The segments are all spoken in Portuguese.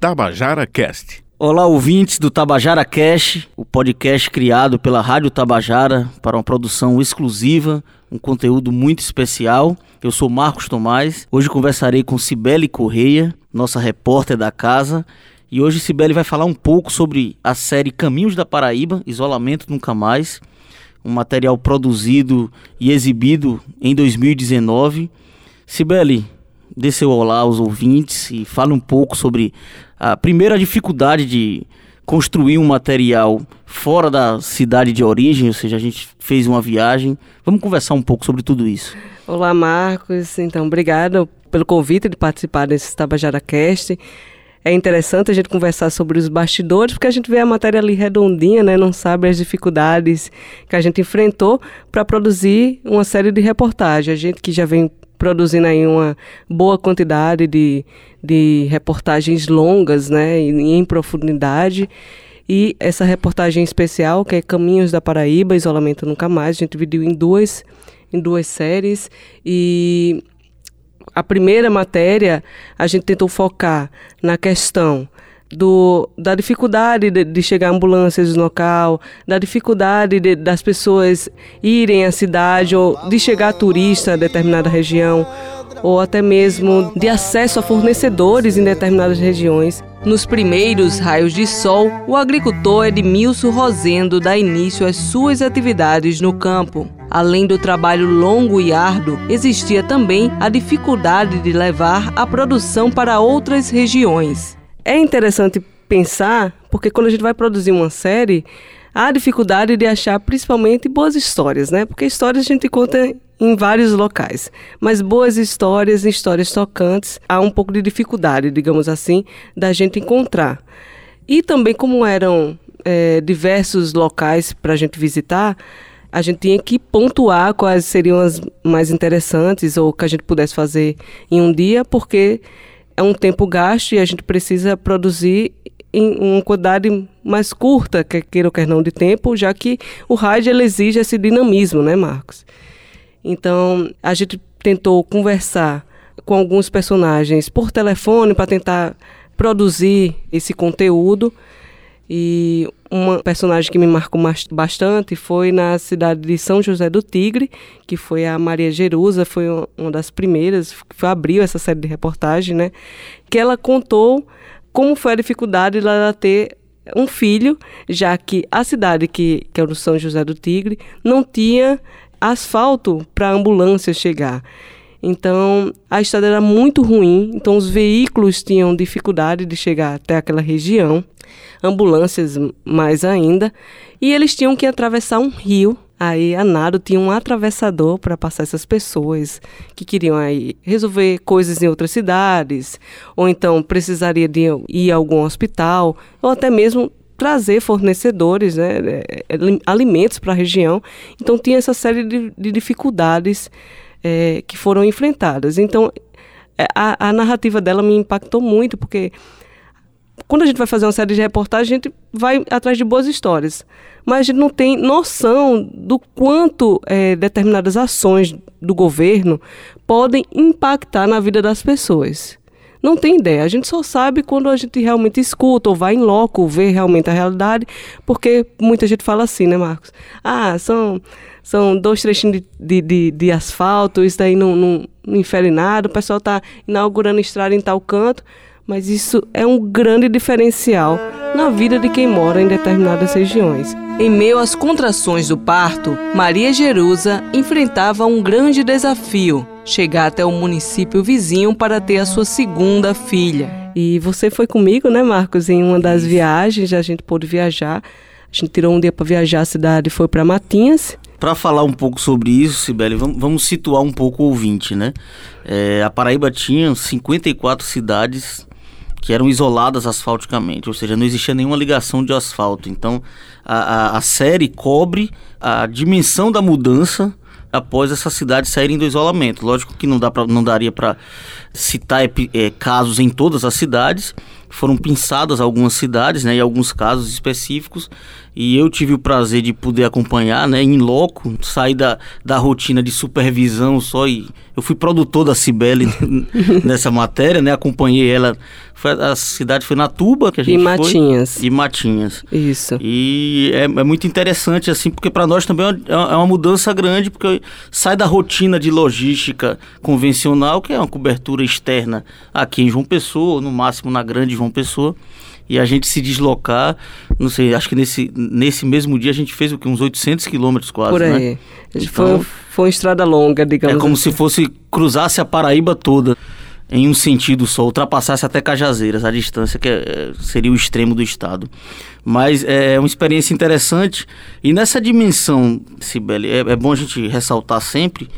Tabajara Cast. Olá, ouvintes do Tabajara Cast, o podcast criado pela Rádio Tabajara para uma produção exclusiva, um conteúdo muito especial. Eu sou Marcos Tomás. Hoje conversarei com Cibele Correia, nossa repórter da casa. E hoje Cibele vai falar um pouco sobre a série Caminhos da Paraíba, Isolamento Nunca Mais, um material produzido e exibido em 2019. Cibele, dê seu olá aos ouvintes e fale um pouco sobre a primeira dificuldade de construir um material fora da cidade de origem, ou seja, a gente fez uma viagem. Vamos conversar um pouco sobre tudo isso. Olá, Marcos. Então, obrigado pelo convite de participar desse Tabajara Cast. É interessante a gente conversar sobre os bastidores, porque a gente vê a matéria ali redondinha, né? Não sabe as dificuldades que a gente enfrentou para produzir uma série de reportagens. A gente que já vem produzindo aí uma boa quantidade de, de reportagens longas, né, em, profundidade. E essa reportagem especial, que é Caminhos da Paraíba, Isolamento Nunca Mais, a gente dividiu em duas, em duas séries. E a primeira matéria, a gente tentou focar na questão do, da dificuldade de, de, chegar ambulâncias no local, da dificuldade de, das pessoas irem à cidade ou de chegar turista a determinada região, ou até mesmo de acesso a fornecedores em determinadas regiões. Nos primeiros raios de sol, o agricultor Edmilson Rosendo dá início às suas atividades no campo. Além do trabalho longo e árduo, existia também a dificuldade de levar a produção para outras regiões é interessante pensar, porque quando a gente vai produzir uma série, há dificuldade de achar principalmente boas histórias, né? Porque histórias a gente conta em vários locais, mas boas histórias, histórias tocantes, há um pouco de dificuldade, digamos assim, da gente encontrar. E também como eram é, diversos locais para a gente visitar, a gente tinha que pontuar quais seriam as mais interessantes ou que a gente pudesse fazer em um dia, porque é um tempo gasto e a gente precisa produzir em uma quantidade mais curta, quer queira ou quer não, de tempo, já que o rádio ele exige esse dinamismo, né, Marcos? Então, a gente tentou conversar com alguns personagens por telefone para tentar produzir esse conteúdo e uma personagem que me marcou bastante foi na cidade de São José do Tigre, que foi a Maria Jerusa, foi uma das primeiras, que abriu essa série de reportagem, né? Que ela contou como foi a dificuldade dela ter um filho, já que a cidade que, que é o São José do Tigre não tinha asfalto para a ambulância chegar. Então, a estrada era muito ruim, então os veículos tinham dificuldade de chegar até aquela região ambulâncias mais ainda, e eles tinham que atravessar um rio. Aí a Nado tinha um atravessador para passar essas pessoas que queriam aí resolver coisas em outras cidades, ou então precisaria de ir a algum hospital, ou até mesmo trazer fornecedores, né, é, é, alimentos para a região. Então tinha essa série de, de dificuldades é, que foram enfrentadas. Então a, a narrativa dela me impactou muito, porque quando a gente vai fazer uma série de reportagens, a gente vai atrás de boas histórias. Mas a gente não tem noção do quanto é, determinadas ações do governo podem impactar na vida das pessoas. Não tem ideia. A gente só sabe quando a gente realmente escuta ou vai em loco ver realmente a realidade, porque muita gente fala assim, né, Marcos? Ah, são, são dois trechinhos de, de, de, de asfalto, isso daí não, não, não infere nada, o pessoal está inaugurando estrada em tal canto mas isso é um grande diferencial na vida de quem mora em determinadas regiões. Em meio às contrações do parto, Maria Jerusa enfrentava um grande desafio: chegar até o município vizinho para ter a sua segunda filha. E você foi comigo, né, Marcos, em uma das viagens, a gente pôde viajar. A gente tirou um dia para viajar a cidade e foi para Matinhas. Para falar um pouco sobre isso, Sibeli, vamos, vamos situar um pouco o ouvinte, né? É, a Paraíba tinha 54 cidades que eram isoladas asfalticamente, ou seja, não existia nenhuma ligação de asfalto. Então, a, a, a série cobre a dimensão da mudança após essas cidades saírem do isolamento. Lógico que não, dá pra, não daria para citar é, casos em todas as cidades, foram pinçadas algumas cidades, né, em alguns casos específicos, e eu tive o prazer de poder acompanhar, né, em loco, sair da, da rotina de supervisão só e eu fui produtor da Cibele nessa matéria, né, acompanhei ela, foi, a cidade foi na Tuba que a gente e Matinhas. foi. E Matinhas. Isso. E é, é muito interessante, assim, porque para nós também é, é uma mudança grande, porque sai da rotina de logística convencional, que é uma cobertura externa aqui em João Pessoa, no máximo na grande João Pessoa, e a gente se deslocar, não sei, acho que nesse, nesse mesmo dia a gente fez o que, uns 800 quilômetros quase, Por aí. né? Então, foi, foi uma estrada longa, digamos É como assim. se fosse cruzasse a Paraíba toda em um sentido só, ultrapassasse até Cajazeiras, a distância que é, seria o extremo do estado. Mas é uma experiência interessante e nessa dimensão, Sibeli, é, é bom a gente ressaltar sempre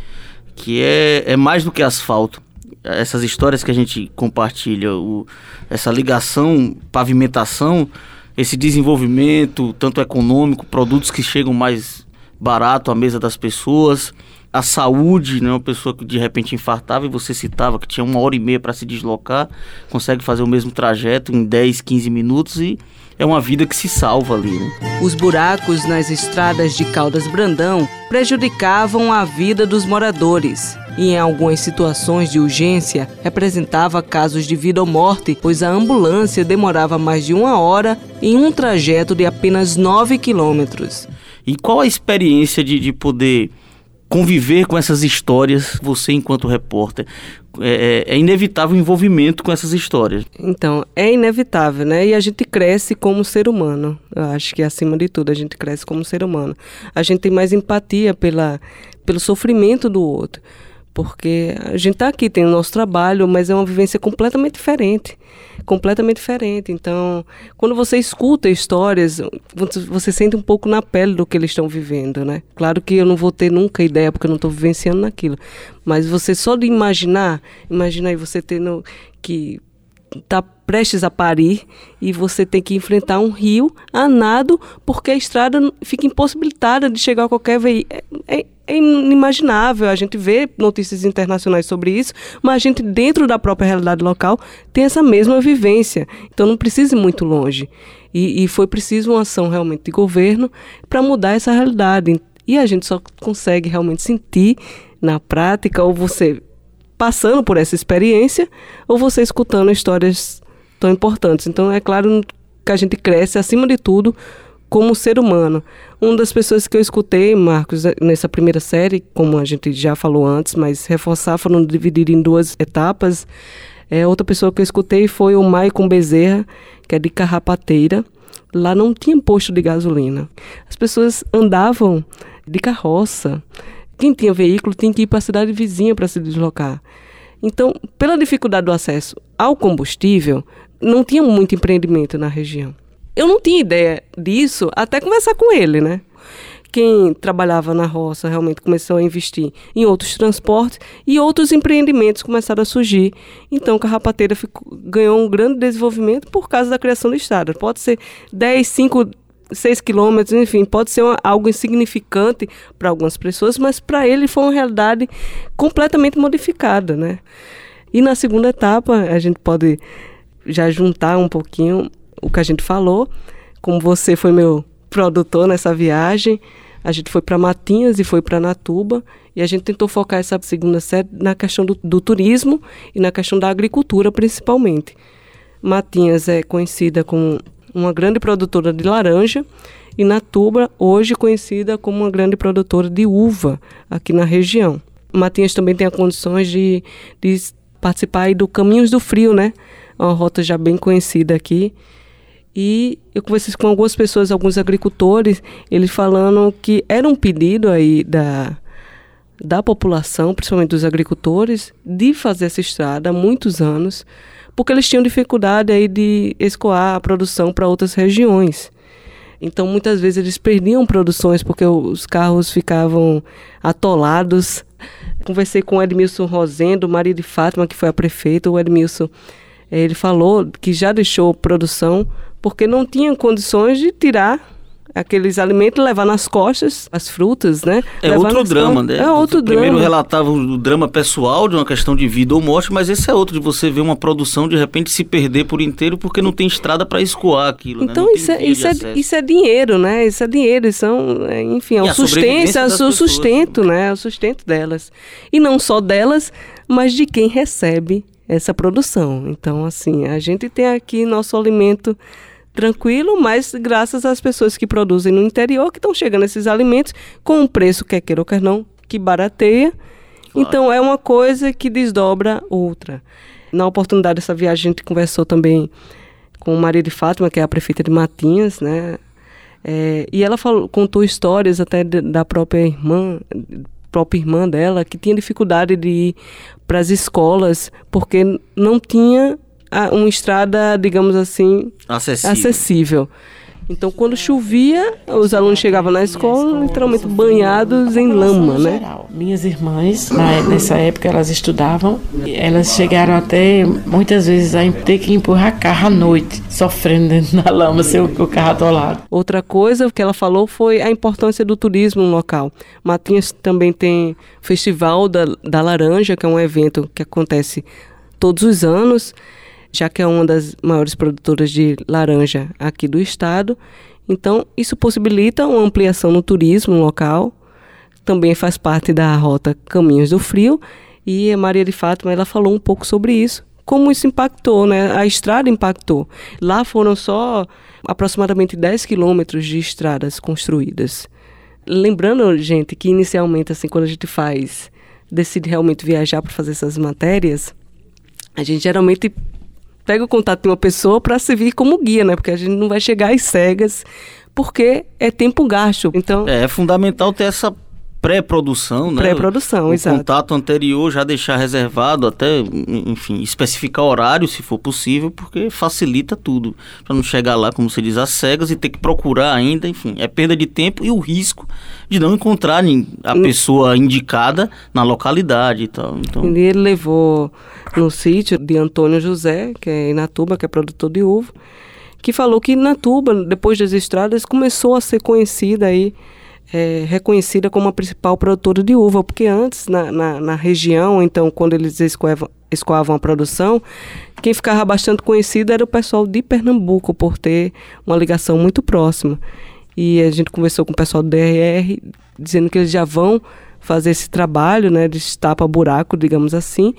que é, é mais do que asfalto essas histórias que a gente compartilha, o, essa ligação, pavimentação, esse desenvolvimento, tanto econômico, produtos que chegam mais barato à mesa das pessoas, a saúde, né? Uma pessoa que de repente infartava e você citava que tinha uma hora e meia para se deslocar, consegue fazer o mesmo trajeto em 10, 15 minutos e é uma vida que se salva ali. Né? Os buracos nas estradas de Caldas Brandão prejudicavam a vida dos moradores e, em algumas situações de urgência, representava casos de vida ou morte, pois a ambulância demorava mais de uma hora em um trajeto de apenas 9 quilômetros. E qual a experiência de, de poder conviver com essas histórias, você enquanto repórter? É, é, inevitável o envolvimento com essas histórias. Então, é inevitável, né? E a gente cresce como ser humano. Eu acho que acima de tudo a gente cresce como ser humano. A gente tem mais empatia pela, pelo sofrimento do outro. Porque a gente está aqui, tem o nosso trabalho, mas é uma vivência completamente diferente. Completamente diferente. Então, quando você escuta histórias, você sente um pouco na pele do que eles estão vivendo, né? Claro que eu não vou ter nunca ideia, porque eu não estou vivenciando naquilo. Mas você só de imaginar, imagina aí você tendo que está prestes a parir e você tem que enfrentar um rio a nado porque a estrada fica impossibilitada de chegar a qualquer veículo. É, é, inimaginável. A gente vê notícias internacionais sobre isso, mas a gente, dentro da própria realidade local, tem essa mesma vivência. Então não precisa ir muito longe. E, e foi preciso uma ação realmente de governo para mudar essa realidade. E a gente só consegue realmente sentir na prática, ou você passando por essa experiência ou você escutando histórias tão importantes. Então, é claro que a gente cresce, acima de tudo, como ser humano. Uma das pessoas que eu escutei, Marcos, nessa primeira série, como a gente já falou antes, mas reforçar, foram divididos em duas etapas. É, outra pessoa que eu escutei foi o Maicon Bezerra, que é de Carrapateira. Lá não tinha posto de gasolina. As pessoas andavam de carroça. Quem tinha veículo tinha que ir para a cidade vizinha para se deslocar. Então, pela dificuldade do acesso ao combustível, não tinha muito empreendimento na região. Eu não tinha ideia disso até conversar com ele, né? Quem trabalhava na roça realmente começou a investir em outros transportes e outros empreendimentos começaram a surgir. Então, Carrapateira ficou, ganhou um grande desenvolvimento por causa da criação do Estado. Pode ser 10, 5, 6 quilômetros, enfim, pode ser uma, algo insignificante para algumas pessoas, mas para ele foi uma realidade completamente modificada, né? E na segunda etapa, a gente pode já juntar um pouquinho o que a gente falou. Como você foi meu produtor nessa viagem, a gente foi para Matinhas e foi para Natuba e a gente tentou focar essa segunda série na questão do, do, turismo e na questão da agricultura principalmente. Matinhas é conhecida como uma grande produtora de laranja e Natuba hoje conhecida como uma grande produtora de uva aqui na região. Matinhas também tem condições de, de participar do Caminhos do Frio, né? Uma rota já bem conhecida aqui e eu conversei com algumas pessoas, alguns agricultores, eles falando que era um pedido aí da, da população, principalmente dos agricultores, de fazer essa estrada há muitos anos, porque eles tinham dificuldade aí de escoar a produção para outras regiões. Então, muitas vezes eles perdiam produções porque os carros ficavam atolados. Conversei com o Edmilson Rosendo, marido de Fátima, que foi a prefeita. O Edmilson, ele falou que já deixou produção porque não tinham condições de tirar aqueles alimentos, levar nas costas as frutas, né? É levar outro drama, né? É outro você drama. Primeiro relatava o drama pessoal de uma questão de vida ou morte, mas esse é outro de você ver uma produção de repente se perder por inteiro porque não tem estrada para escoar aquilo. Então né? isso, é, isso, é, isso é dinheiro, né? Isso é dinheiro, isso é, enfim, é o sustento, é o sustento, né? É o sustento delas. E não só delas, mas de quem recebe essa produção. Então, assim, a gente tem aqui nosso alimento tranquilo, mas graças às pessoas que produzem no interior, que estão chegando esses alimentos com um preço, quer queira ou quer não, que barateia. Claro. Então, é uma coisa que desdobra outra. Na oportunidade dessa viagem, a gente conversou também com Maria de Fátima, que é a prefeita de Matinhas, né? É, e ela falou, contou histórias até da própria irmã, própria irmã dela, que tinha dificuldade de ir para as escolas porque não tinha uma estrada, digamos assim, acessível. acessível. Então, quando chovia, os alunos chegavam na escola literalmente banhados em lama, né? Minhas irmãs, nessa época, elas estudavam. Elas chegaram até, muitas vezes, a ter que empurrar carro à noite, sofrendo dentro da lama, sem o carro atolado. Outra coisa que ela falou foi a importância do turismo no local. Matinhas também tem o Festival da, da Laranja, que é um evento que acontece todos os anos já que é uma das maiores produtoras de laranja aqui do estado. Então, isso possibilita uma ampliação no turismo local. Também faz parte da rota Caminhos do Frio. E a Maria de Fátima ela falou um pouco sobre isso, como isso impactou, né? A estrada impactou. Lá foram só aproximadamente 10 quilômetros de estradas construídas. Lembrando, gente, que inicialmente, assim, quando a gente faz, decide realmente viajar para fazer essas matérias, a gente geralmente pega o contato de uma pessoa para servir como guia, né? Porque a gente não vai chegar às cegas, porque é tempo gasto. Então é, é fundamental ter essa pré-produção, né? Pré-produção, o exato. contato anterior já deixar reservado, até, enfim, especificar horário se for possível, porque facilita tudo. Para não chegar lá, como se diz, às cegas e ter que procurar ainda, enfim, é perda de tempo e o risco de não encontrar a pessoa indicada na localidade e tal. Então... E ele levou no sítio de Antônio José, que é em Natuba, que é produtor de uva, que falou que Natuba, depois das estradas, começou a ser conhecida aí, é, reconhecida como a principal produtora de uva, porque antes, na, na, na região, então, quando eles escoavam, escoavam a produção, quem ficava bastante conhecido era o pessoal de Pernambuco, por ter uma ligação muito próxima. E a gente conversou com o pessoal do DRR, dizendo que eles já vão fazer esse trabalho, né, de tapa-buraco, digamos assim,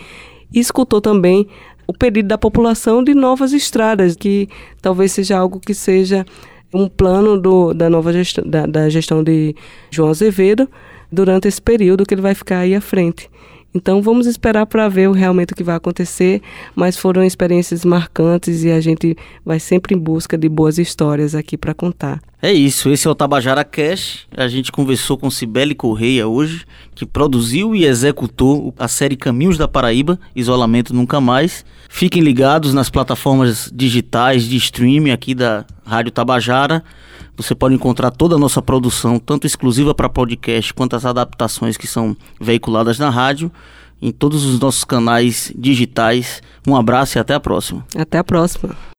e escutou também o pedido da população de novas estradas, que talvez seja algo que seja um plano do, da nova gestão, da, da gestão de João Azevedo durante esse período que ele vai ficar aí à frente. Então vamos esperar para ver realmente o que vai acontecer, mas foram experiências marcantes e a gente vai sempre em busca de boas histórias aqui para contar. É isso, esse é o Tabajara Cash. A gente conversou com Cibele Correia hoje, que produziu e executou a série Caminhos da Paraíba, Isolamento Nunca Mais. Fiquem ligados nas plataformas digitais de streaming aqui da Rádio Tabajara. Você pode encontrar toda a nossa produção, tanto exclusiva para podcast quanto as adaptações que são veiculadas na rádio, em todos os nossos canais digitais. Um abraço e até a próxima. Até a próxima.